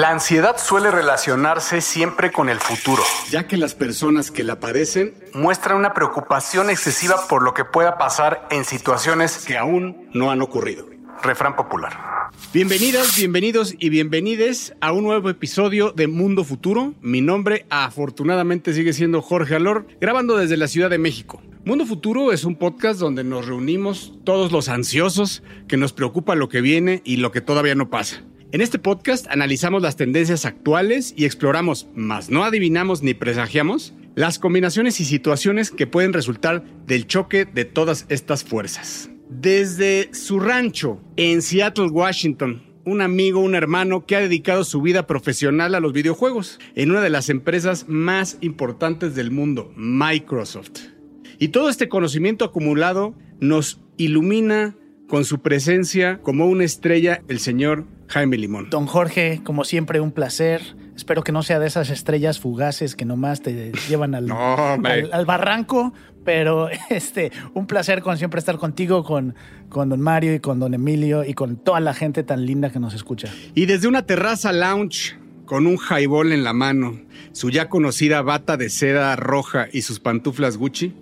La ansiedad suele relacionarse siempre con el futuro, ya que las personas que la padecen muestran una preocupación excesiva por lo que pueda pasar en situaciones que aún no han ocurrido. Refrán popular. Bienvenidas, bienvenidos y bienvenides a un nuevo episodio de Mundo Futuro. Mi nombre afortunadamente sigue siendo Jorge Alor, grabando desde la Ciudad de México. Mundo Futuro es un podcast donde nos reunimos todos los ansiosos que nos preocupa lo que viene y lo que todavía no pasa. En este podcast analizamos las tendencias actuales y exploramos, más no adivinamos ni presagiamos, las combinaciones y situaciones que pueden resultar del choque de todas estas fuerzas. Desde su rancho en Seattle, Washington, un amigo, un hermano que ha dedicado su vida profesional a los videojuegos en una de las empresas más importantes del mundo, Microsoft. Y todo este conocimiento acumulado nos ilumina con su presencia como una estrella, el señor Jaime Limón. Don Jorge, como siempre, un placer. Espero que no sea de esas estrellas fugaces que nomás te llevan al, al, barranco, pero este, un placer como siempre estar contigo, con, con don Mario y con don Emilio y con toda la gente tan linda que nos escucha. Y desde una terraza lounge con un highball en la mano, su ya conocida bata de seda roja y sus pantuflas Gucci,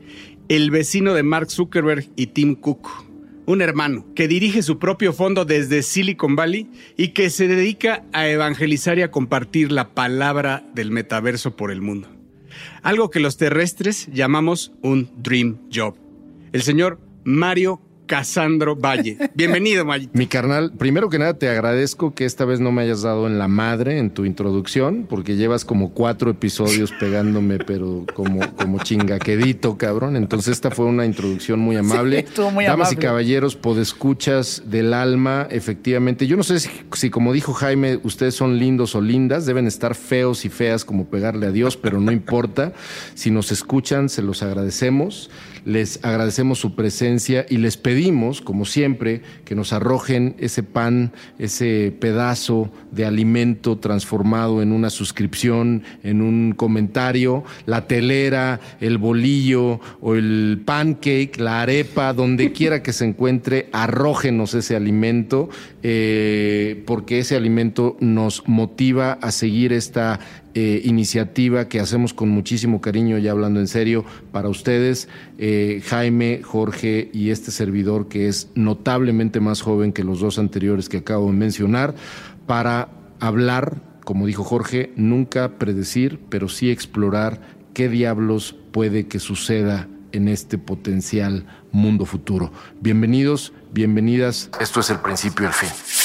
el vecino de Mark Zuckerberg y Tim Cook un hermano que dirige su propio fondo desde Silicon Valley y que se dedica a evangelizar y a compartir la palabra del metaverso por el mundo. Algo que los terrestres llamamos un dream job. El señor Mario Casandro Valle. Bienvenido, Mayo. Mi carnal, primero que nada te agradezco que esta vez no me hayas dado en la madre en tu introducción, porque llevas como cuatro episodios pegándome, pero como, como chingaquedito, cabrón. Entonces esta fue una introducción muy amable. muy Damas y caballeros, podescuchas del alma, efectivamente. Yo no sé si, si, como dijo Jaime, ustedes son lindos o lindas, deben estar feos y feas como pegarle a Dios, pero no importa. Si nos escuchan, se los agradecemos. Les agradecemos su presencia y les pedimos, como siempre, que nos arrojen ese pan, ese pedazo de alimento transformado en una suscripción, en un comentario, la telera, el bolillo o el pancake, la arepa, donde quiera que se encuentre, arrójenos ese alimento, eh, porque ese alimento nos motiva a seguir esta eh, iniciativa que hacemos con muchísimo cariño, ya hablando en serio, para ustedes, eh, Jaime, Jorge y este servidor que es notablemente más joven que los dos anteriores que acabo de mencionar, para hablar, como dijo Jorge, nunca predecir, pero sí explorar qué diablos puede que suceda en este potencial mundo futuro. Bienvenidos, bienvenidas. Esto es el principio y el fin.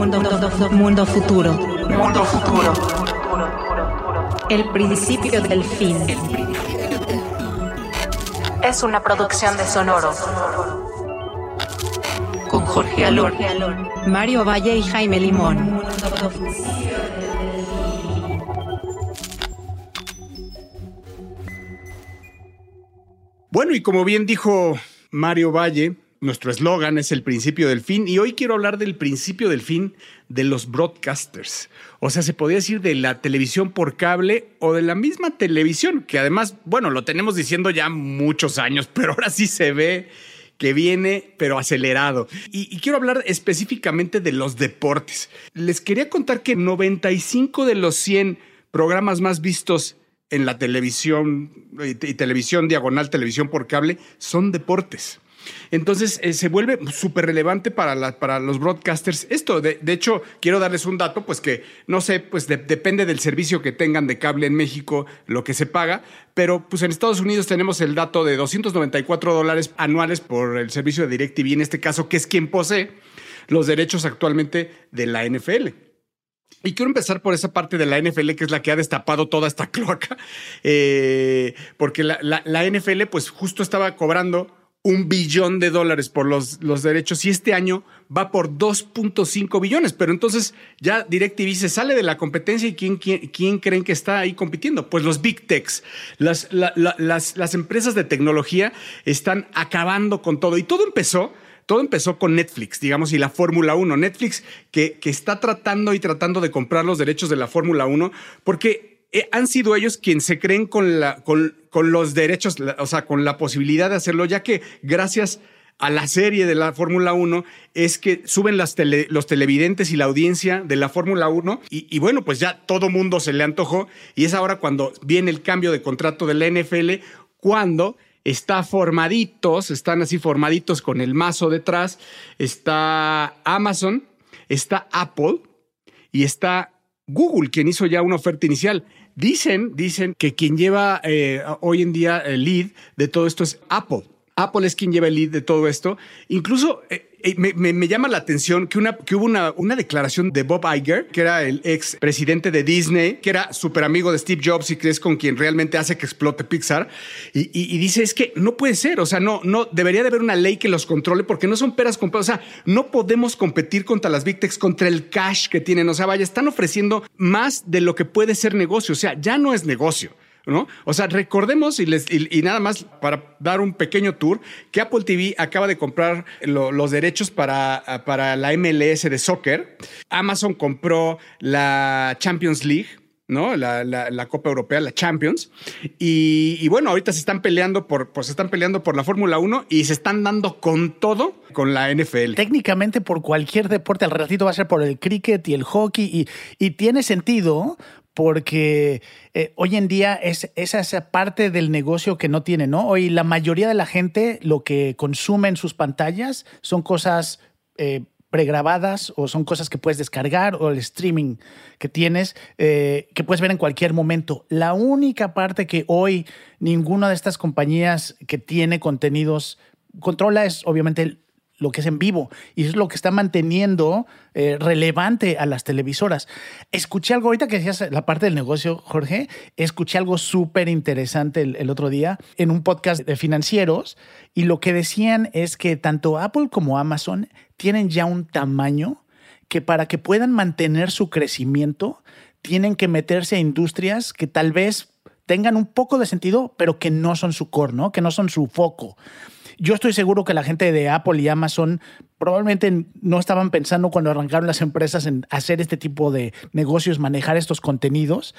Mundo, mundo futuro. Mundo futuro. El principio del fin. Es una producción de Sonoro. Con Jorge Alor, Mario Valle y Jaime Limón. Bueno, y como bien dijo Mario Valle, nuestro eslogan es el principio del fin y hoy quiero hablar del principio del fin de los broadcasters. O sea, se podría decir de la televisión por cable o de la misma televisión, que además, bueno, lo tenemos diciendo ya muchos años, pero ahora sí se ve que viene, pero acelerado. Y, quiero hablar específicamente de los deportes. Les quería contar que 95 de los 100 programas más vistos en la televisión y televisión diagonal, televisión por cable, son deportes. Entonces eh, se vuelve súper relevante para, para los broadcasters esto. De, hecho, quiero darles un dato, pues que no sé, pues depende del servicio que tengan de cable en México, lo que se paga, pero pues en Estados Unidos tenemos el dato de 294 dólares anuales por el servicio de DirecTV, en este caso, que es quien posee los derechos actualmente de la NFL. Y quiero empezar por esa parte de la NFL, que es la que ha destapado toda esta cloaca, eh, porque la, la NFL pues justo estaba cobrando un billón de dólares por los, los derechos y este año va por 2.5 billones. Pero entonces ya DirecTV se sale de la competencia y ¿quién, quién, creen que está ahí compitiendo? Pues los big techs, las, las, las empresas de tecnología están acabando con todo y todo empezó todo empezó con Netflix, digamos, y la Fórmula 1. Netflix que, que, está tratando y tratando de comprar los derechos de la Fórmula 1 porque eh, han sido ellos quienes se creen con, con, con los derechos, o sea, con la posibilidad de hacerlo, ya que gracias a la serie de la Fórmula 1 es que suben los televidentes y la audiencia de la Fórmula 1 y, bueno, pues ya todo mundo se le antojó y es ahora cuando viene el cambio de contrato de la NFL, cuando está formaditos, están así formaditos con el mazo detrás, está Amazon, está Apple y está Google, quien hizo ya una oferta inicial. Dicen, dicen que quien lleva eh, hoy en día el lead de todo esto es Apple. Apple es quien lleva el lead de todo esto. Incluso eh, eh, me, llama la atención que, una, que hubo una, declaración de Bob Iger, que era el ex presidente de Disney, que era súper amigo de Steve Jobs y que es con quien realmente hace que explote Pixar. Y, dice, es que no puede ser, o sea, no, no, debería de haber una ley que los controle porque no son peras con O sea, no podemos competir contra las Big Techs, contra el cash que tienen. O sea, vaya, están ofreciendo más de lo que puede ser negocio. O sea, ya no es negocio. O sea, recordemos y, nada más para dar un pequeño tour, que Apple TV acaba de comprar los derechos para, para la MLS de soccer. Amazon compró la Champions League. ¿no? La, Copa Europea, la Champions. Y, bueno, ahorita se están peleando por, pues están peleando por la Fórmula 1 y se están dando con todo con la NFL. Técnicamente por cualquier deporte, al ratito va a ser por el cricket y el hockey y, y tiene sentido porque eh, hoy en día es, esa parte del negocio que no tiene, ¿no? Hoy la mayoría de la gente lo que consume en sus pantallas son cosas eh, pregrabadas o son cosas que puedes descargar o el streaming que tienes eh, que puedes ver en cualquier momento. La única parte que hoy ninguna de estas compañías que tiene contenidos controla es obviamente lo que es en vivo y es lo que está manteniendo eh, relevante a las televisoras. Escuché algo ahorita que decías la parte del negocio, Jorge, escuché algo súper interesante el, otro día en un podcast de financieros y lo que decían es que tanto Apple como Amazon tienen ya un tamaño que para que puedan mantener su crecimiento tienen que meterse a industrias que tal vez tengan un poco de sentido, pero que no son su core. Que no son su foco. Yo estoy seguro que la gente de Apple y Amazon probablemente no estaban pensando cuando arrancaron las empresas en hacer este tipo de negocios, manejar estos contenidos,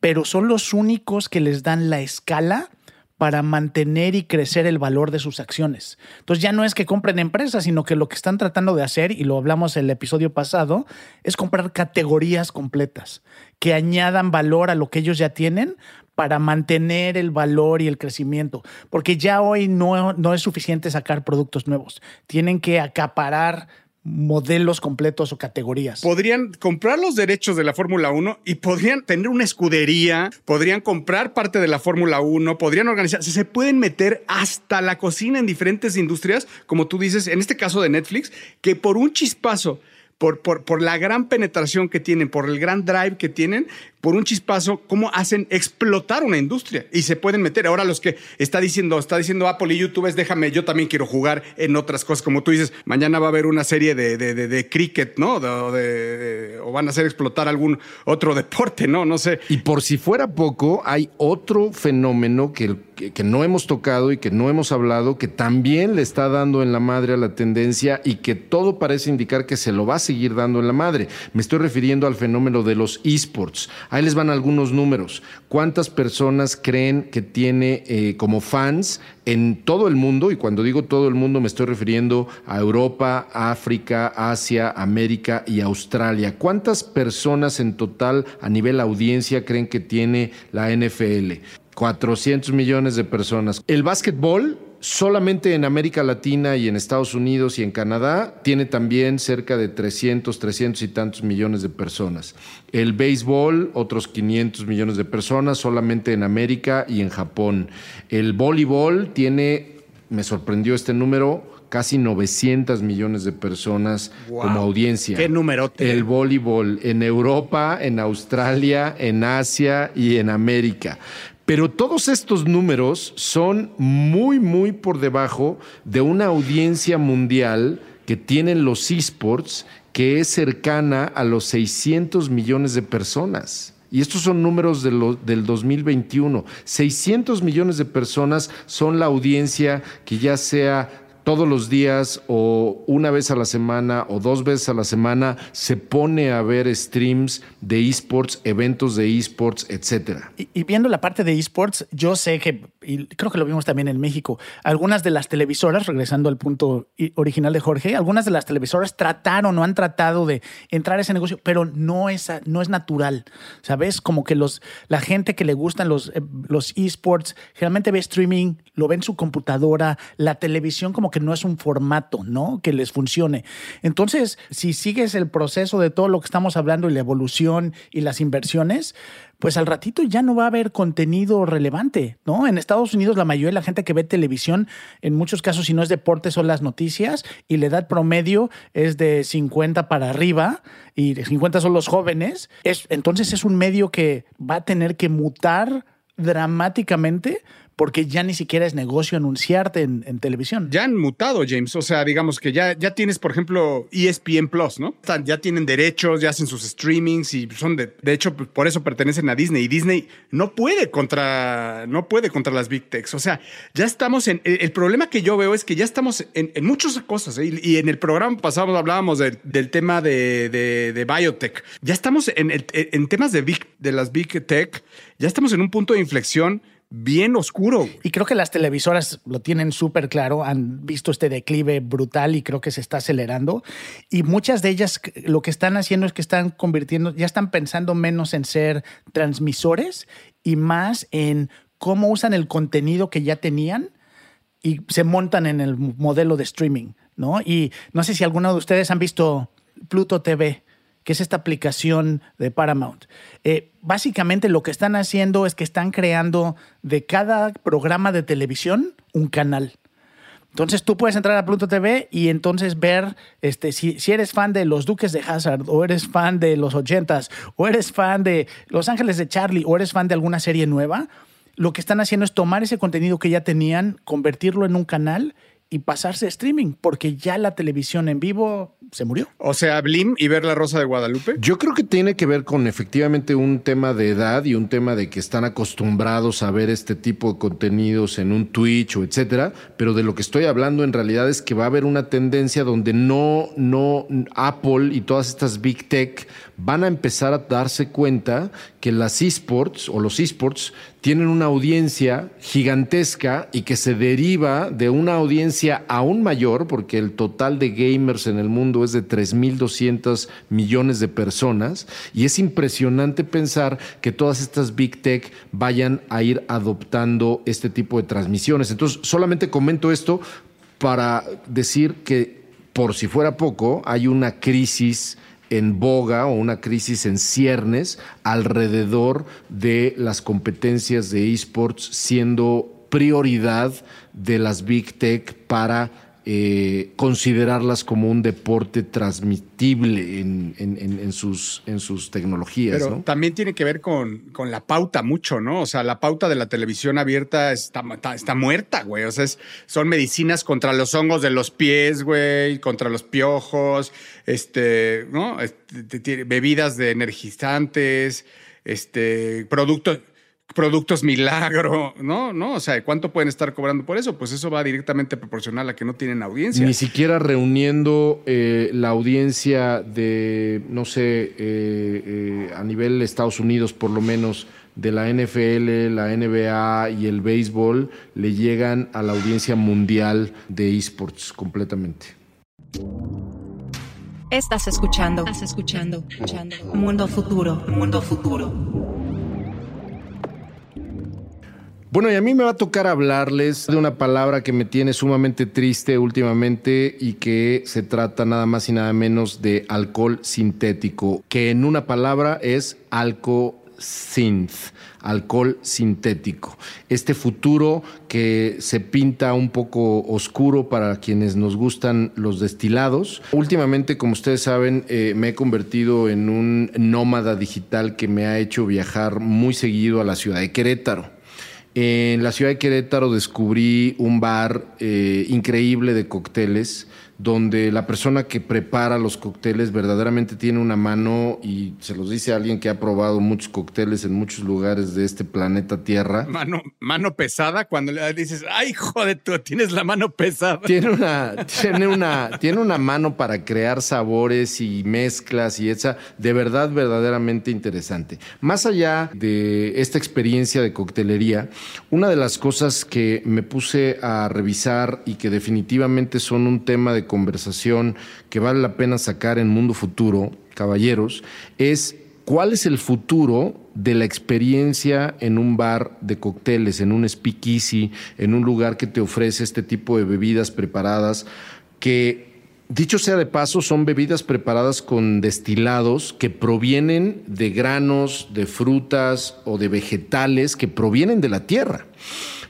pero son los únicos que les dan la escala para mantener y crecer el valor de sus acciones. Entonces ya no es que compren empresas, sino que lo que están tratando de hacer, y lo hablamos en el episodio pasado, es comprar categorías completas que añadan valor a lo que ellos ya tienen para mantener el valor y el crecimiento, porque ya hoy no, no es suficiente sacar productos nuevos, tienen que acaparar modelos completos o categorías. Podrían comprar los derechos de la Fórmula 1 y podrían tener una escudería, podrían comprar parte de la Fórmula 1, podrían organizarse, se pueden meter hasta la cocina en diferentes industrias, como tú dices, en este caso de Netflix, que por un chispazo por, por, por, la gran penetración que tienen, por el gran drive que tienen, por un chispazo, cómo hacen explotar una industria y se pueden meter. Ahora los que está diciendo, está diciendo Apple y YouTube es déjame, yo también quiero jugar en otras cosas. Como tú dices, mañana va a haber una serie de, de, de, cricket, ¿no? O van a hacer explotar algún otro deporte, ¿no? No sé. Y por si fuera poco, hay otro fenómeno que, que, que no hemos tocado y que no hemos hablado, que también le está dando en la madre a la tendencia y que todo parece indicar que se lo va a seguir dando en la madre. Me estoy refiriendo al fenómeno de los esports. Ahí les van algunos números. ¿Cuántas personas creen que tiene eh, como fans en todo el mundo? Y cuando digo todo el mundo me estoy refiriendo a Europa, África, Asia, América y Australia. ¿Cuántas personas en total a nivel audiencia creen que tiene la NFL? 400 millones de personas. El básquetbol solamente en América Latina y en Estados Unidos y en Canadá tiene también cerca de 300, 300 y tantos millones de personas. El béisbol, otros 500 millones de personas solamente en América y en Japón. El voleibol tiene, me sorprendió este número, casi 900 millones de personas como audiencia. ¿Qué número? El voleibol en Europa, en Australia, en Asia y en América. Pero todos estos números son muy, muy por debajo de una audiencia mundial que tienen los esports, que es cercana a los 600 millones de personas. Y estos son números de del 2021. 600 millones de personas son la audiencia que ya sea todos los días o una vez a la semana o dos veces a la semana se pone a ver streams de esports, eventos de esports, etcétera. Y, viendo la parte de esports, yo sé que, y creo que lo vimos también en México, algunas de las televisoras, regresando al punto original de Jorge, algunas de las televisoras trataron o han tratado de entrar a ese negocio, pero no es, no es natural, ¿sabes? Como que los, la gente que le gustan los, eh, los esports generalmente ve streaming, lo ve en su computadora, la televisión como que no es un formato, ¿no? Que les funcione. Entonces, si sigues el proceso de todo lo que estamos hablando y la evolución y las inversiones, pues al ratito ya no va a haber contenido relevante, ¿no? En Estados Unidos la mayoría de la gente que ve televisión, en muchos casos si no es deporte son las noticias y la edad promedio es de 50 para arriba y de 50 son los jóvenes. Es, entonces es un medio que va a tener que mutar dramáticamente porque ya ni siquiera es negocio anunciarte en, televisión. Ya han mutado, James. O sea, digamos que ya, ya tienes, por ejemplo, ESPN Plus, ¿no? ya tienen derechos, ya hacen sus streamings y son de, de hecho, pues, por eso pertenecen a Disney. Y Disney no puede contra, no puede contra las Big Techs. O sea, ya estamos en. El, problema que yo veo es que ya estamos en, muchas cosas. ¿eh? Y, en el programa pasado hablábamos del tema de, de, biotech. Ya estamos en, en temas de, big, de las Big Tech, ya estamos en un punto de inflexión bien oscuro. Y creo que las televisoras lo tienen súper claro, han visto este declive brutal y creo que se está acelerando. Y muchas de ellas lo que están haciendo es que están convirtiendo, ya están pensando menos en ser transmisores y más en cómo usan el contenido que ya tenían y se montan en el modelo de streaming, ¿no? Y no sé si alguno de ustedes han visto Pluto TV que es esta aplicación de Paramount. Eh, básicamente lo que están haciendo es que están creando de cada programa de televisión un canal. Entonces tú puedes entrar a Pluto TV y entonces ver este, si, si, eres fan de los Duques de Hazard, o eres fan de los ochentas, o eres fan de Los Ángeles de Charlie, o eres fan de alguna serie nueva. Lo que están haciendo es tomar ese contenido que ya tenían, convertirlo en un canal y pasarse a streaming, porque ya la televisión en vivo se murió. O sea, Blim y ver la Rosa de Guadalupe. Yo creo que tiene que ver con efectivamente un tema de edad y un tema de que están acostumbrados a ver este tipo de contenidos en un Twitch o etcétera, pero de lo que estoy hablando en realidad es que va a haber una tendencia donde no, no, Apple y todas estas big tech van a empezar a darse cuenta que las esports o los esports tienen una audiencia gigantesca y que se deriva de una audiencia aún mayor, porque el total de gamers en el mundo es de 3.200 millones de personas, y es impresionante pensar que todas estas big tech vayan a ir adoptando este tipo de transmisiones. Entonces, solamente comento esto para decir que, por si fuera poco, hay una crisis en boga o una crisis en ciernes alrededor de las competencias de esports siendo prioridad de las big tech para eh, considerarlas como un deporte transmitible en, sus, en sus tecnologías. Pero también tiene que ver con, con, la pauta mucho, ¿no? O sea, la pauta de la televisión abierta está, está, muerta, güey. O sea, son medicinas contra los hongos de los pies, güey, contra los piojos, este, ¿no? Este, bebidas de energizantes, este, productos productos milagro, ¿no? ¿No? O sea, ¿cuánto pueden estar cobrando por eso? Pues eso va directamente proporcional a que no tienen audiencia. Ni siquiera reuniendo eh, la audiencia de, no sé, eh, eh, a nivel Estados Unidos por lo menos, de la NFL, la NBA y el béisbol, le llegan a la audiencia mundial de esports completamente. Estás escuchando, estás escuchando, escuchando. Mundo futuro, mundo futuro. Bueno, y a mí me va a tocar hablarles de una palabra que me tiene sumamente triste últimamente y que se trata nada más y nada menos de alcohol sintético, que en una palabra es alcosynth, alcohol sintético. Este futuro que se pinta un poco oscuro para quienes nos gustan los destilados. Últimamente, como ustedes saben, eh, me he convertido en un nómada digital que me ha hecho viajar muy seguido a la ciudad de Querétaro. En la ciudad de Querétaro descubrí un bar eh, increíble de cócteles donde la persona que prepara los cócteles verdaderamente tiene una mano, y se los dice alguien que ha probado muchos cócteles en muchos lugares de este planeta Tierra. Mano, mano pesada, cuando le dices, ay, joder, tú tienes la mano pesada. Tiene una, tiene una, tiene una mano para crear sabores y mezclas y esa, de verdad, verdaderamente interesante. Más allá de esta experiencia de coctelería, una de las cosas que me puse a revisar y que definitivamente son un tema de conversación que vale la pena sacar en Mundo Futuro, caballeros, es cuál es el futuro de la experiencia en un bar de cócteles, en un speakeasy, en un lugar que te ofrece este tipo de bebidas preparadas que Dicho sea de paso, son bebidas preparadas con destilados que provienen de granos, de frutas o de vegetales que provienen de la tierra.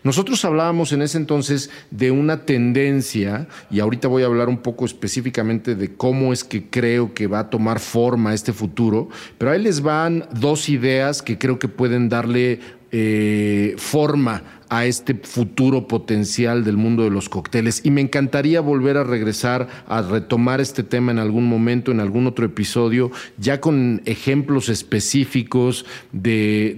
Nosotros hablábamos en ese entonces de una tendencia, y ahorita voy a hablar un poco específicamente de cómo es que creo que va a tomar forma este futuro, pero ahí les van dos ideas que creo que pueden darle eh, forma a este futuro potencial del mundo de los cócteles. Y me encantaría volver a regresar a retomar este tema en algún momento, en algún otro episodio, ya con ejemplos específicos de,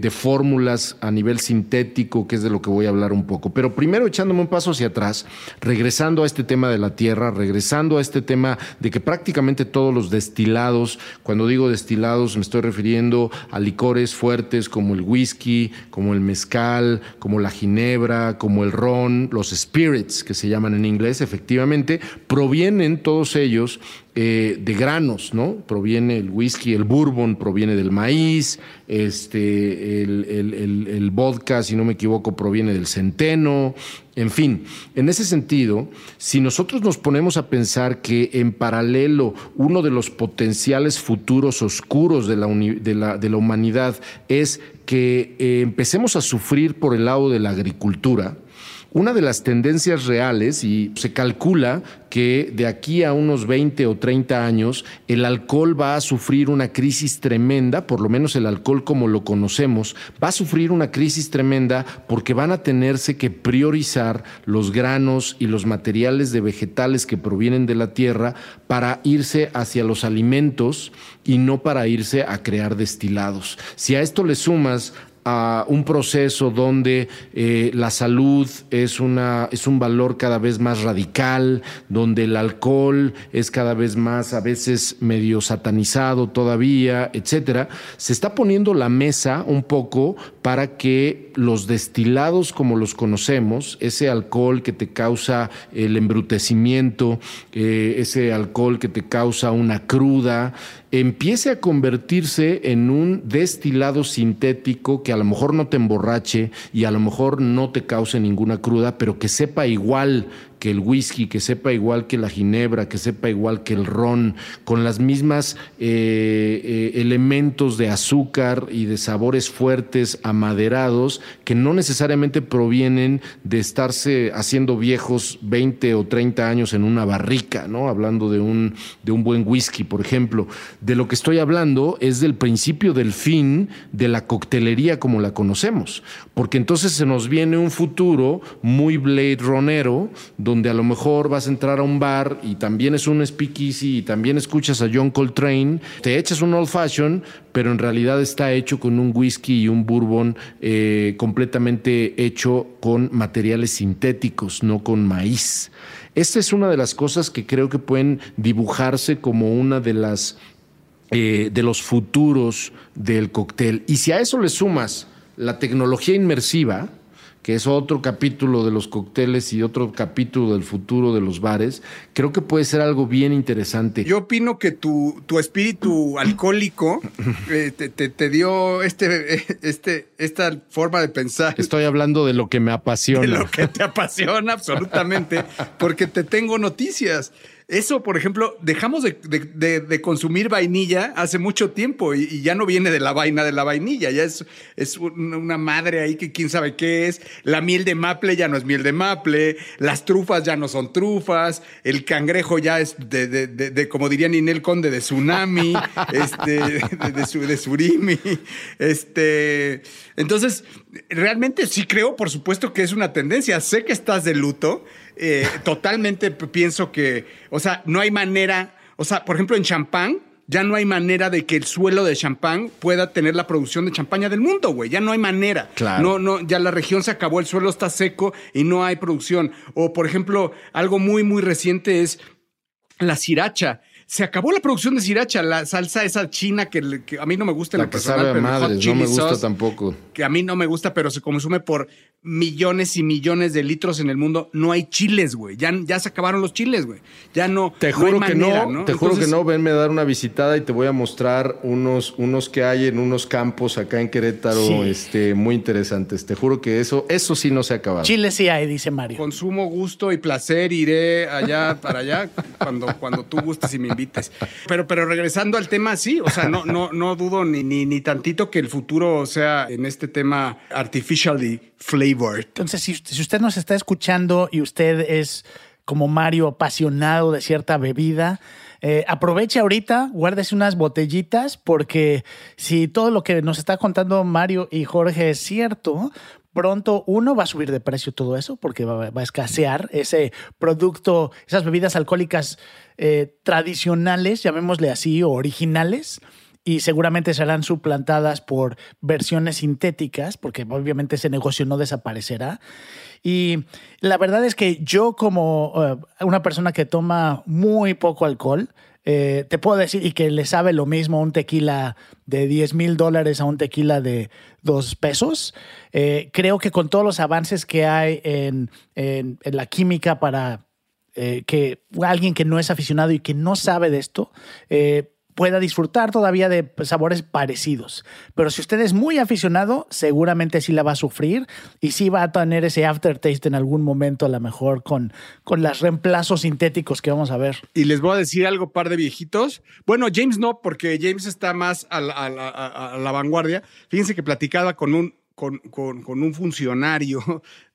de, fórmulas a nivel sintético, que es de lo que voy a hablar un poco. Pero primero echándome un paso hacia atrás, regresando a este tema de la tierra, regresando a este tema de que prácticamente todos los destilados, cuando digo destilados me estoy refiriendo a licores fuertes como el whisky, como el mezcal, como la ginebra, como el ron, los spirits que se llaman en inglés, efectivamente, provienen todos ellos eh, de granos, ¿no? Proviene el whisky, el bourbon, proviene del maíz, este, el, vodka, si no me equivoco, proviene del centeno, en fin, en ese sentido, si nosotros nos ponemos a pensar que en paralelo uno de los potenciales futuros oscuros de la, de la, humanidad es que eh, empecemos a sufrir por el lado de la agricultura, una de las tendencias reales, y se calcula que de aquí a unos 20 o 30 años el alcohol va a sufrir una crisis tremenda, por lo menos el alcohol como lo conocemos, va a sufrir una crisis tremenda porque van a tenerse que priorizar los granos y los materiales de vegetales que provienen de la tierra para irse hacia los alimentos y no para irse a crear destilados. Si a esto le sumas un proceso donde eh, la salud es, una, es un valor cada vez más radical, donde el alcohol es cada vez más a veces medio satanizado todavía, etcétera, se está poniendo la mesa un poco para que los destilados como los conocemos, ese alcohol que te causa el embrutecimiento, eh, ese alcohol que te causa una cruda, empiece a convertirse en un destilado sintético que a lo mejor no te emborrache y a lo mejor no te cause ninguna cruda, pero que sepa igual que el whisky, que sepa igual que la ginebra, que sepa igual que el ron, con las mismas eh, eh, elementos de azúcar y de sabores fuertes, amaderados, que no necesariamente provienen de estarse haciendo viejos 20 o 30 años en una barrica, ¿no? Hablando de un, de un buen whisky, por ejemplo. De lo que estoy hablando es del principio del fin de la coctelería como la conocemos, porque entonces se nos viene un futuro muy Blade Runero, donde a lo mejor vas a entrar a un bar y también es un speakeasy y también escuchas a John Coltrane, te echas un old fashion, pero en realidad está hecho con un whisky y un bourbon eh, completamente hecho con materiales sintéticos, no con maíz. Esta es una de las cosas que creo que pueden dibujarse como una de las eh, de los futuros del cóctel. Y si a eso le sumas la tecnología inmersiva, que es otro capítulo de los cócteles y otro capítulo del futuro de los bares, creo que puede ser algo bien interesante. Yo opino que tu, tu espíritu alcohólico eh, te, dio este, este, esta forma de pensar. Estoy hablando de lo que me apasiona. De lo que te apasiona absolutamente, porque te tengo noticias. Eso, por ejemplo, dejamos de, consumir vainilla hace mucho tiempo y, ya no viene de la vaina de la vainilla, ya es, es una madre ahí que quién sabe qué es. La miel de maple ya no es miel de maple, las trufas ya no son trufas, el cangrejo ya es de, como diría Ninel Conde, de tsunami, este, de, surimi. Este, entonces, realmente sí creo, por supuesto, que es una tendencia. Sé que estás de luto eh, totalmente pienso que, o sea, no hay manera, o sea, por ejemplo, en champán, ya no hay manera de que el suelo de champán pueda tener la producción de champaña del mundo, güey. Ya no hay manera. Claro. No, no, ya la región se acabó, el suelo está seco y no hay producción. O, por ejemplo, algo muy, muy reciente es la siracha se acabó la producción de sriracha, la salsa esa china que, a mí no me gusta la que personal, sabe a madres, no me gusta tampoco. Que a mí no me gusta, pero se consume por millones y millones de litros en el mundo. No hay chiles, güey. Ya, ya se acabaron los chiles, güey. Ya no. Te juro que no, Te juro que no. Venme a dar una visitada y te voy a mostrar unos, unos que hay en unos campos acá en Querétaro, este, muy interesantes. Te juro que eso, eso sí no se ha acabado. Chiles sí hay, dice Mario. Consumo gusto y placer. Iré allá para allá cuando, cuando tú gustes y me Pero, pero regresando al tema, sí. O sea, no, no, no dudo ni, ni, ni tantito que el futuro sea en este tema artificially flavor. Entonces, si, usted nos está escuchando y usted es como Mario apasionado de cierta bebida, eh, aproveche ahorita, guárdese unas botellitas, porque si todo lo que nos está contando Mario y Jorge es cierto, pronto uno va a subir de precio todo eso, porque va, a escasear ese producto, esas bebidas alcohólicas eh, tradicionales, llamémosle así, o originales y seguramente serán suplantadas por versiones sintéticas, porque obviamente ese negocio no desaparecerá. Y la verdad es que yo como eh, una persona que toma muy poco alcohol, eh, te puedo decir, y que le sabe lo mismo un tequila de 10 mil dólares a un tequila de 2 pesos, eh, creo que con todos los avances que hay en, en, la química para que alguien que no es aficionado y que no sabe de esto, pueda disfrutar todavía de sabores parecidos. Pero si usted es muy aficionado, seguramente sí la va a sufrir y sí va a tener ese aftertaste en algún momento, a lo mejor con, con los reemplazos sintéticos que vamos a ver. Y les voy a decir algo, par de viejitos. Bueno, James no, porque James está más a la, vanguardia. Fíjense que platicaba con un, con, un funcionario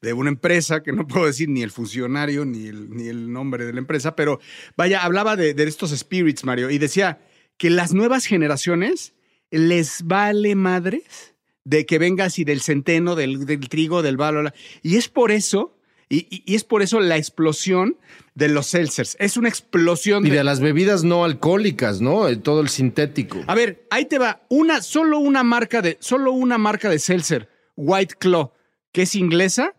de una empresa, que no puedo decir ni el funcionario ni el, ni el nombre de la empresa, pero vaya, hablaba de, de estos spirits, Mario, y decía que las nuevas generaciones les vale madres de que venga así del centeno, del, trigo, del balo. Y es por eso, y, es por eso la explosión de los seltzers. Es una explosión. Y de, las bebidas no alcohólicas, ¿no? Todo el sintético. A ver, ahí te va. Una, solo una marca de, solo una marca de seltzer, White Claw, que es inglesa,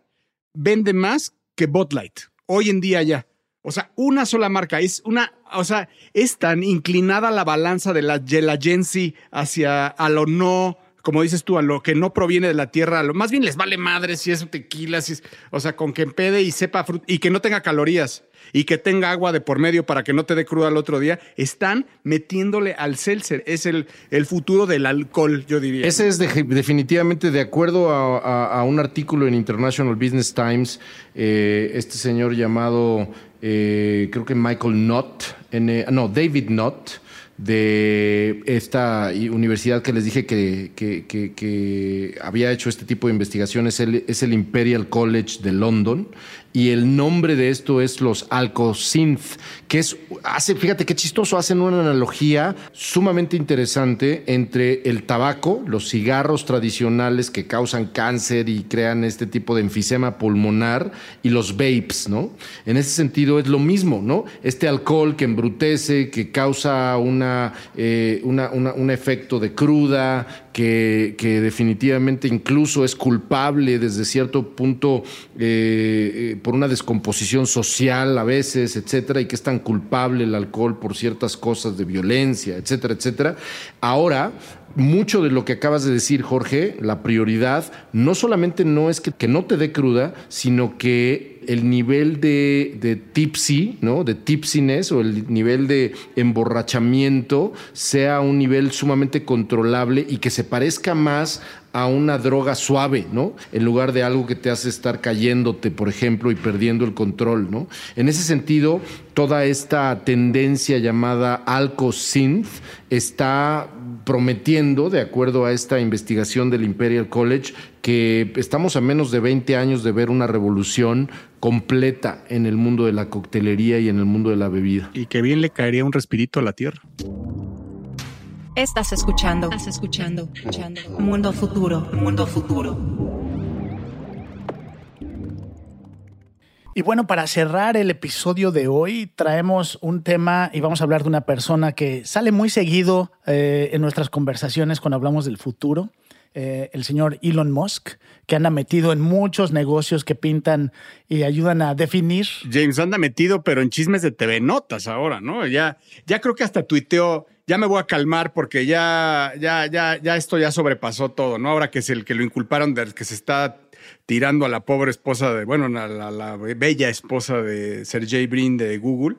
vende más que Bud Light. Hoy en día ya. O sea, una sola marca. Es una, o sea, es tan inclinada la balanza de la, de hacia a lo no, como dices tú, a lo que no proviene de la tierra, a lo más bien les vale madre si es tequila, si es, o sea, con que empede y sepa fruta y que no tenga calorías y que tenga agua de por medio para que no te dé cruda al otro día, están metiéndole al seltzer. Es el, el futuro del alcohol, yo diría. Ese es definitivamente de acuerdo a, un artículo en International Business Times, eh, este señor llamado eh, creo que Michael Knott, no, David Knott, de esta universidad que les dije que, que, había hecho este tipo de investigaciones, es el Imperial College de London y el nombre de esto es los Alcosynth, que es, hace, fíjate qué chistoso, hacen una analogía sumamente interesante entre el tabaco, los cigarros tradicionales que causan cáncer y crean este tipo de enfisema pulmonar y los vapes, ¿no? En ese sentido es lo mismo, ¿no? Este alcohol que embrutece, que causa una, eh, un efecto de cruda, que, definitivamente incluso es culpable desde cierto punto eh, eh, por una descomposición social a veces, etcétera, y que es tan culpable el alcohol por ciertas cosas de violencia, etcétera, etcétera. Ahora, mucho de lo que acabas de decir, Jorge, la prioridad no solamente no es que, que no te dé cruda, sino que el nivel de, de, tipsy, ¿no? De tipsiness o el nivel de emborrachamiento sea un nivel sumamente controlable y que se parezca más a una droga suave, ¿no? En lugar de algo que te hace estar cayéndote, por ejemplo, y perdiendo el control, ¿no? En ese sentido, toda esta tendencia llamada alco-synth está prometiendo, de acuerdo a esta investigación del Imperial College, que estamos a menos de 20 años de ver una revolución completa en el mundo de la coctelería y en el mundo de la bebida. Y que bien le caería un respirito a la tierra. Estás escuchando. Estás escuchando. escuchando. Mundo futuro. Mundo futuro. Y bueno, para cerrar el episodio de hoy, traemos un tema y vamos a hablar de una persona que sale muy seguido eh, en nuestras conversaciones cuando hablamos del futuro. Eh, el señor Elon Musk, que anda metido en muchos negocios que pintan y ayudan a definir. James anda metido, pero en chismes de TV Notas ahora, ¿no? Ya, ya creo que hasta tuiteó, ya me voy a calmar porque ya, ya, ya, ya esto ya sobrepasó todo, ¿no? Ahora que es el que lo inculparon de que se está tirando a la pobre esposa de, bueno, a la, la bella esposa de Sergey Brin de Google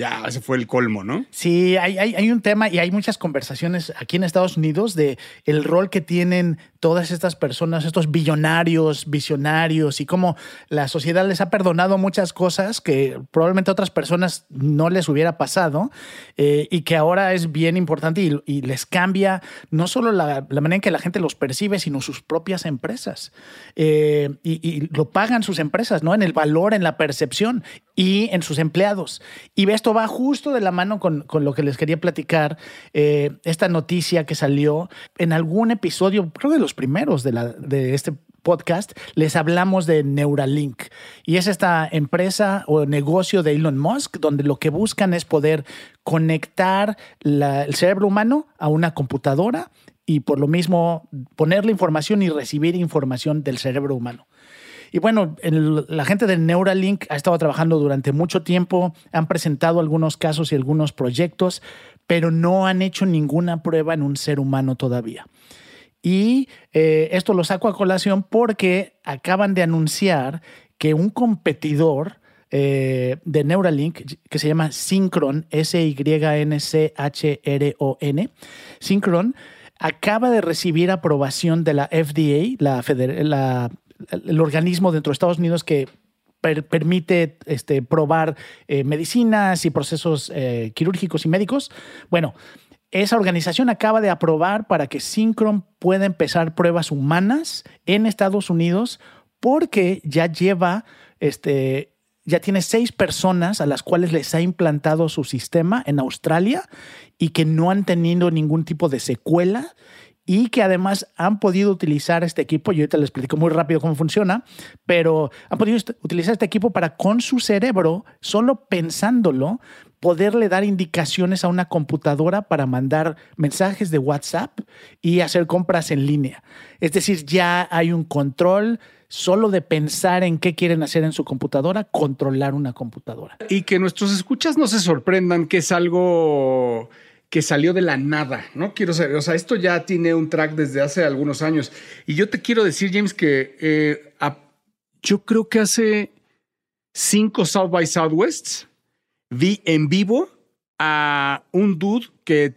ya ese fue el colmo, ¿no? Sí, hay, hay, hay, un tema y hay muchas conversaciones aquí en Estados Unidos de el rol que tienen todas estas personas, estos billonarios, visionarios y cómo la sociedad les ha perdonado muchas cosas que probablemente a otras personas no les hubiera pasado eh, y que ahora es bien importante y, les cambia no solo la, manera en que la gente los percibe, sino sus propias empresas. Eh, y, lo pagan sus empresas, ¿no? En el valor, en la percepción y en sus empleados. Y esto va justo de la mano con, lo que les quería platicar, eh, esta noticia que salió en algún episodio, creo de los primeros de, la, de este podcast, les hablamos de Neuralink. Y es esta empresa o negocio de Elon Musk, donde lo que buscan es poder conectar el cerebro humano a una computadora y por lo mismo ponerle información y recibir información del cerebro humano. Y bueno, la gente de Neuralink ha estado trabajando durante mucho tiempo, han presentado algunos casos y algunos proyectos, pero no han hecho ninguna prueba en un ser humano todavía. Y eh, esto lo saco a colación porque acaban de anunciar que un competidor eh, de Neuralink, que se llama Synchron, S-Y-N-C-H-R-O-N, Synchron, acaba de recibir aprobación de la FDA, la, el organismo dentro de Estados Unidos que permite este, probar eh, medicinas y procesos quirúrgicos y médicos. Bueno, esa organización acaba de aprobar para que Synchron pueda empezar pruebas humanas en Estados Unidos porque ya lleva, este, ya tiene seis personas a las cuales les ha implantado su sistema en Australia y que no han tenido ningún tipo de secuela y que además han podido utilizar este equipo, yo ahorita les explico muy rápido cómo funciona, pero han podido utilizar este equipo para con su cerebro, solo pensándolo, poderle dar indicaciones a una computadora para mandar mensajes de WhatsApp y hacer compras en línea. Es decir, ya hay un control solo de pensar en qué quieren hacer en su computadora, controlar una computadora. Y que nuestros escuchas no se sorprendan que es algo que salió de la nada, ¿no? Quiero saber, o sea, esto ya tiene un track desde hace algunos años. Y yo te quiero decir, James, que eh, yo creo que hace cinco South by Southwest vi en vivo a un dude que,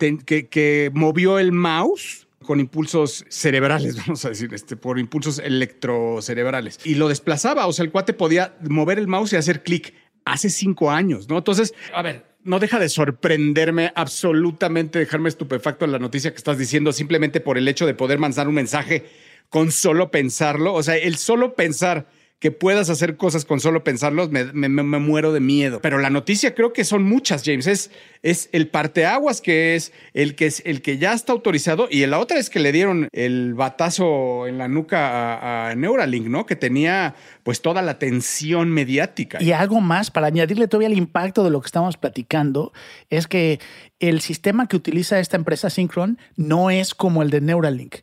que, movió el mouse con impulsos cerebrales, vamos a decir, este, por impulsos electrocerebrales. Y lo desplazaba, o sea, el cuate podía mover el mouse y hacer clic hace cinco años, ¿no? Entonces, a ver, no deja de sorprenderme absolutamente, dejarme estupefacto en la noticia que estás diciendo, simplemente por el hecho de poder mandar un mensaje con solo pensarlo. O sea, el solo pensar que puedas hacer cosas con solo pensarlos, me, muero de miedo. Pero la noticia creo que son muchas, James. Es, es el parteaguas que es el que es el que ya está autorizado y la otra es que le dieron el batazo en la nuca a, Neuralink, ¿no? Que tenía pues toda la atención mediática. Y algo más para añadirle todavía el impacto de lo que estamos platicando es que el sistema que utiliza esta empresa Synchron no es como el de Neuralink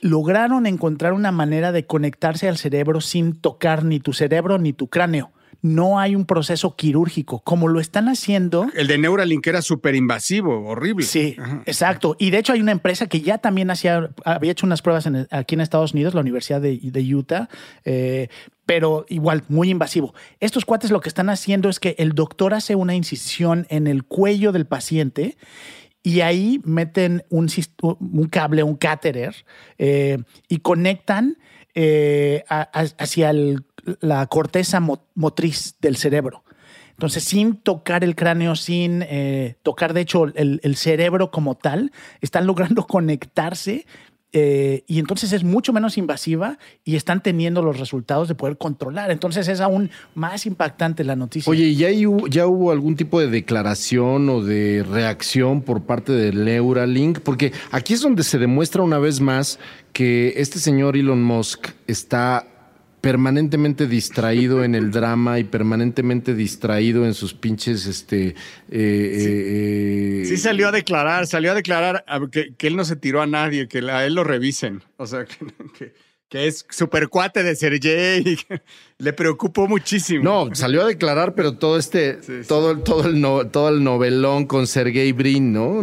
lograron encontrar una manera de conectarse al cerebro sin tocar ni tu cerebro ni tu cráneo. No hay un proceso quirúrgico, como lo están haciendo. El de Neuralink era súper invasivo, horrible. Sí, exacto. Y de hecho hay una empresa que ya también hacía, había hecho unas pruebas aquí en Estados Unidos, la Universidad de, Utah, eh, pero igual, muy invasivo. Estos cuates lo que están haciendo es que el doctor hace una incisión en el cuello del paciente y ahí meten un, un cable, un cáterer, eh, y conectan eh, hacia la corteza motriz del cerebro. Entonces, sin tocar el cráneo, sin eh, tocar, de hecho, el, el, cerebro como tal, están logrando conectarse eh, y entonces es mucho menos invasiva y están teniendo los resultados de poder controlar. Entonces es aún más impactante la noticia. Oye, ¿ya ya hubo algún tipo de declaración o de reacción por parte del Neuralink? Porque aquí es donde se demuestra una vez más que este señor Elon Musk está permanentemente distraído en el drama y permanentemente distraído en sus pinches, este... Eh, sí. salió a declarar, salió a declarar que, él no se tiró a nadie, que a él lo revisen. O sea, que que es super cuate de Sergey, le preocupó muchísimo. No, salió a declarar, pero todo este, todo, todo, el todo el novelón con Sergey Brin, ¿no?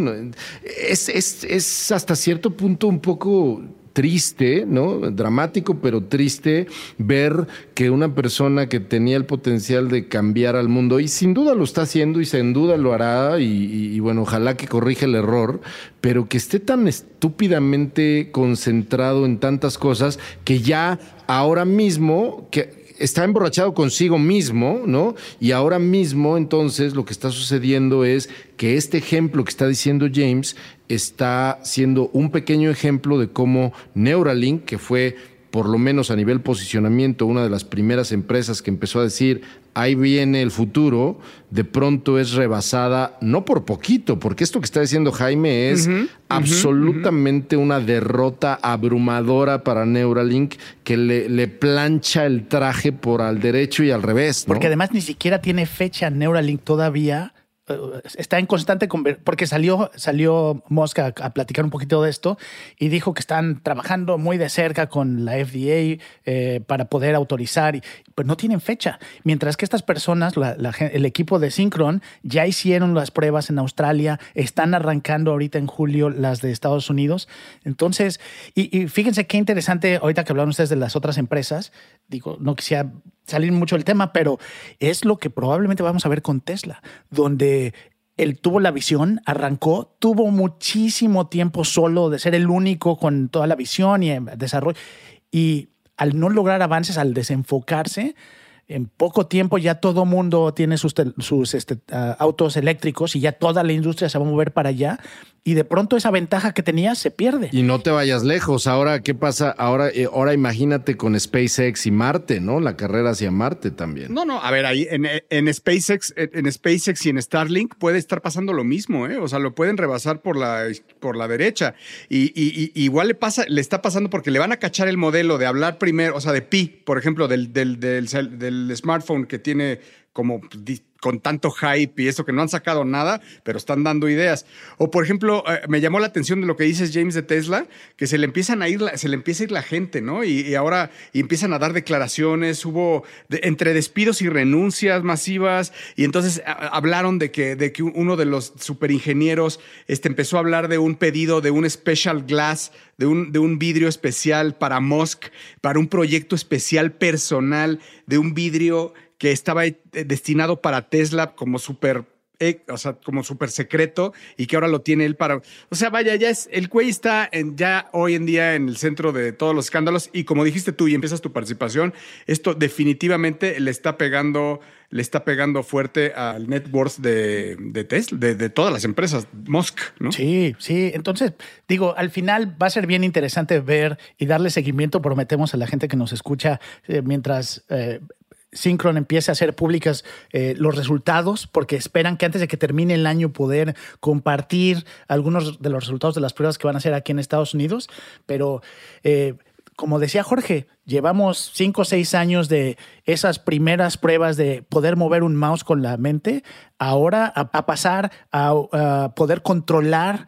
Es, es, es hasta cierto punto un poco triste, ¿no? Dramático, pero triste ver que una persona que tenía el potencial de cambiar al mundo, y sin duda lo está haciendo y sin duda lo hará, y, bueno, ojalá que corrija el error, pero que esté tan estúpidamente concentrado en tantas cosas que ya ahora mismo, que está emborrachado consigo mismo, ¿no? Y ahora mismo, entonces, lo que está sucediendo es que este ejemplo que está diciendo James está siendo un pequeño ejemplo de cómo Neuralink, que fue por lo menos a nivel posicionamiento, una de las primeras empresas que empezó a decir, ahí viene el futuro, de pronto es rebasada, no por poquito, porque esto que está diciendo Jaime es absolutamente una derrota abrumadora para Neuralink que le, le, plancha el traje por al derecho y al revés. Porque además ni siquiera tiene fecha Neuralink todavía está en constante porque salió salió Mosca a, platicar un poquito de esto y dijo que están trabajando muy de cerca con la FDA eh, para poder autorizar, y, pues no tienen fecha. Mientras que estas personas, el equipo de Synchron, ya hicieron las pruebas en Australia, están arrancando ahorita en julio las de Estados Unidos. Entonces, y, y fíjense qué interesante, ahorita que hablaron ustedes de las otras empresas, digo, no quisiera salir mucho del tema, pero es lo que probablemente vamos a ver con Tesla, donde él tuvo la visión, arrancó, tuvo muchísimo tiempo solo de ser el único con toda la visión y desarrollo. Y al no lograr avances, al desenfocarse, en poco tiempo ya todo mundo tiene sus, sus este, ah, autos eléctricos y ya toda la industria se va a mover para allá y de pronto esa ventaja que tenías se pierde. Y no te vayas lejos. Ahora, ¿qué pasa? Ahora, eh, ahora imagínate con SpaceX y Marte, ¿no? La carrera hacia Marte también. No, no, a ver, ahí en, en SpaceX, en SpaceX y en Starlink puede estar pasando lo mismo, ¿eh? O sea, lo pueden rebasar por la, por la derecha. Y, igual le pasa, le está pasando porque le van a cachar el modelo de hablar primero, o sea, de Pi, por ejemplo, del, del, del, del smartphone que tiene como con tanto hype y eso que no han sacado nada, pero están dando ideas. O por ejemplo, eh, me llamó la atención de lo que dices James de Tesla, que se le empiezan a ir, se le empieza a ir la gente, ¿no? Y, ahora empiezan a dar declaraciones, hubo entre despidos y renuncias masivas, y entonces hablaron de que, de que uno de los superingenieros este, empezó a hablar de un pedido de un special glass, de un, de un vidrio especial para Musk, para un proyecto especial personal, de un vidrio que estaba eh, destinado para Tesla como súper eh, o sea, como súper secreto y que ahora lo tiene él para. O sea, vaya, ya es. El Cuey está ya hoy en día en el centro de todos los escándalos y como dijiste tú y empiezas tu participación, esto definitivamente le está pegando, le está pegando fuerte al net worth de, Tesla, de, todas las empresas, Musk, ¿no? Sí, sí. Entonces, digo, al final va a ser bien interesante ver y darle seguimiento, prometemos a la gente que nos escucha eh, mientras Synchron empiece a hacer públicas eh, los resultados, porque esperan que antes de que termine el año poder compartir algunos de los resultados de las pruebas que van a hacer aquí en Estados Unidos. Pero, eh, como decía Jorge, llevamos cinco o seis años de esas primeras pruebas de poder mover un mouse con la mente, ahora a, pasar a poder controlar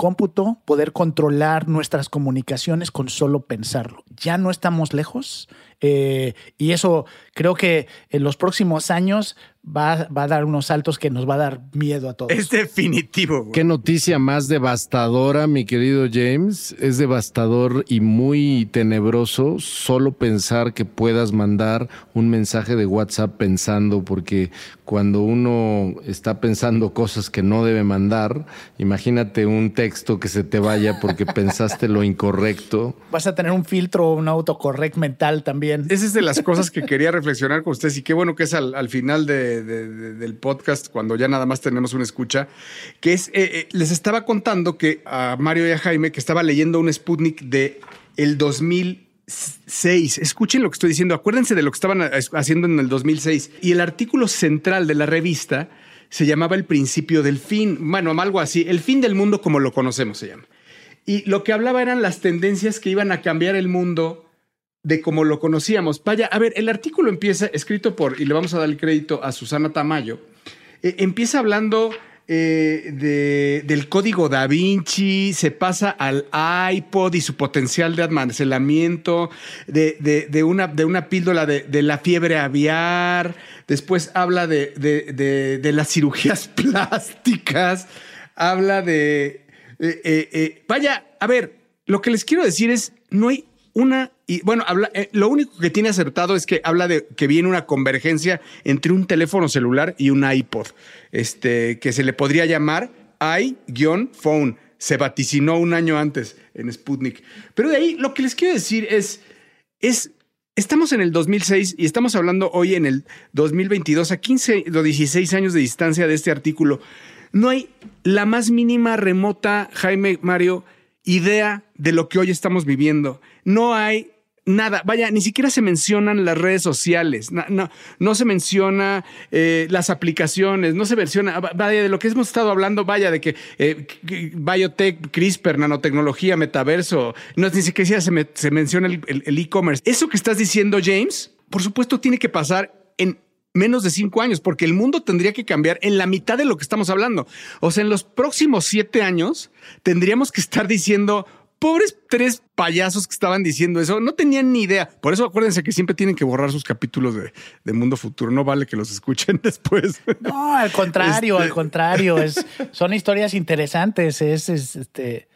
cómputo, poder controlar nuestras comunicaciones con solo pensarlo. Ya no estamos lejos eh, y eso creo que en los próximos años va, a dar unos saltos que nos va a dar miedo a todos. Es definitivo. Qué noticia más devastadora, mi querido James. Es devastador y muy tenebroso solo pensar que puedas mandar un mensaje de WhatsApp pensando, porque cuando uno está pensando cosas que no debe mandar, imagínate un texto que se te vaya porque pensaste lo incorrecto. Vas a tener un filtro, un autocorrect mental también. Esa es de las cosas que quería reflexionar con ustedes y qué bueno que es al final de del podcast, cuando ya nada más tenemos una escucha, que es, eh, eh, les estaba contando que a Mario y a Jaime que estaba leyendo un Sputnik de el 2006. Escuchen lo que estoy diciendo, acuérdense de lo que estaban haciendo en el 2006. Y el artículo central de la revista se llamaba El principio del fin, bueno, algo así, el fin del mundo como lo conocemos se llama. Y lo que hablaba eran las tendencias que iban a cambiar el mundo de como lo conocíamos. Vaya, a ver, el artículo empieza escrito por, y le vamos a dar el crédito a Susana Tamayo, eh, empieza hablando eh, de, del código da Vinci, se pasa al iPod y su potencial de almacenamiento, de, una, de una píldora de, la fiebre aviar, después habla de, las cirugías plásticas, habla de... Eh, vaya, a ver, lo que les quiero decir es, no hay una y bueno, habla, eh, lo único que tiene acertado es que habla de que viene una convergencia entre un teléfono celular y un iPod, este, que se le podría llamar i-phone. Se vaticinó un año antes en Sputnik. Pero de ahí lo que les quiero decir es, es Estamos en el 2006 y estamos hablando hoy en el 2022, a 15 o 16 años de distancia de este artículo. No hay la más mínima remota, Jaime Mario, idea de lo que hoy estamos viviendo. No hay nada, vaya, ni siquiera se mencionan las redes sociales, no, no, se menciona eh, las aplicaciones, no se menciona, vaya, de lo que hemos estado hablando, vaya, de que eh, biotech, CRISPR, nanotecnología, metaverso, no, ni siquiera se, se menciona el e-commerce. Eso que estás diciendo, James, por supuesto, tiene que pasar en menos de cinco años, porque el mundo tendría que cambiar en la mitad de lo que estamos hablando. O sea, en los próximos siete años tendríamos que estar diciendo, pobres tres payasos que estaban diciendo eso, no tenían ni idea. Por eso acuérdense que siempre tienen que borrar sus capítulos de, Mundo Futuro. No vale que los escuchen después. No, al contrario, al este contrario. Es, son historias interesantes. Es, es este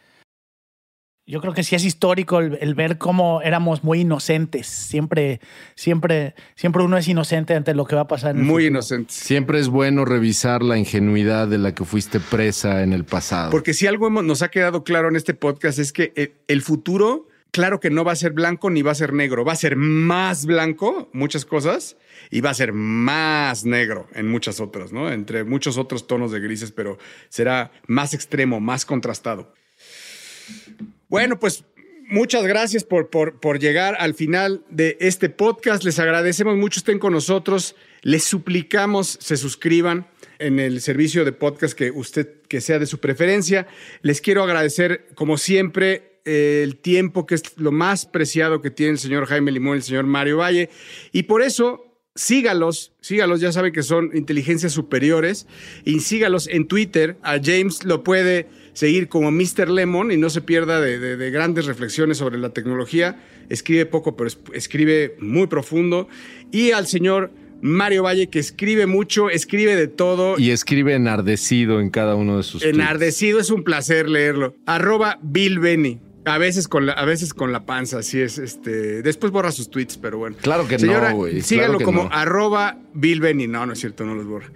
yo creo que sí es histórico el, ver cómo éramos muy inocentes. Siempre, siempre, siempre uno es inocente ante lo que va a pasar. muy inocente. Siempre es bueno revisar la ingenuidad de la que fuiste presa en el pasado. Porque si algo nos ha quedado claro en este podcast es que el, el futuro, claro que no va a ser blanco ni va a ser negro, va a ser más blanco, muchas cosas, y va a ser más negro en muchas otras, ¿no? Entre muchos otros tonos de grises, pero será más extremo, más contrastado. Bueno, pues muchas gracias por, por, llegar al final de este podcast. Les agradecemos mucho estén con nosotros. Les suplicamos se suscriban en el servicio de podcast que usted que sea de su preferencia. Les quiero agradecer, como siempre, el tiempo que es lo más preciado que tiene el señor Jaime Limón el señor Mario Valle. Y por eso sígalos, sígalos, ya saben que son inteligencias superiores, y sígalos en Twitter. A James lo puede seguir como Mr. Lemon y no se pierda de, grandes reflexiones sobre la tecnología. Escribe poco, pero escribe muy profundo. Y al señor Mario Valle, que escribe mucho, escribe de todo. Y escribe enardecido en cada uno de sus Enardecido, es un placer leerlo. Arroba Bill Benny. A veces con la, a veces con la panza, así es. Este, después borra sus tweets, pero bueno. Claro que no, güey. Síganlo como arroba Bill Benny. No, no es cierto, no los borra.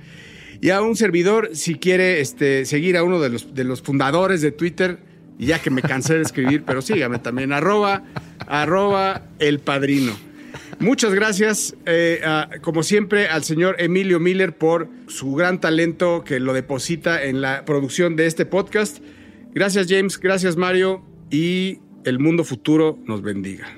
Y a un servidor, si quiere este, seguir a uno de los, de los fundadores de Twitter, ya que me cansé de escribir, pero sígame también, arroba, arroba el padrino. Muchas gracias, eh, como siempre, al señor Emilio Miller por su gran talento que lo deposita en la producción de este podcast. Gracias, James. Gracias, Mario. Y el mundo futuro nos bendiga.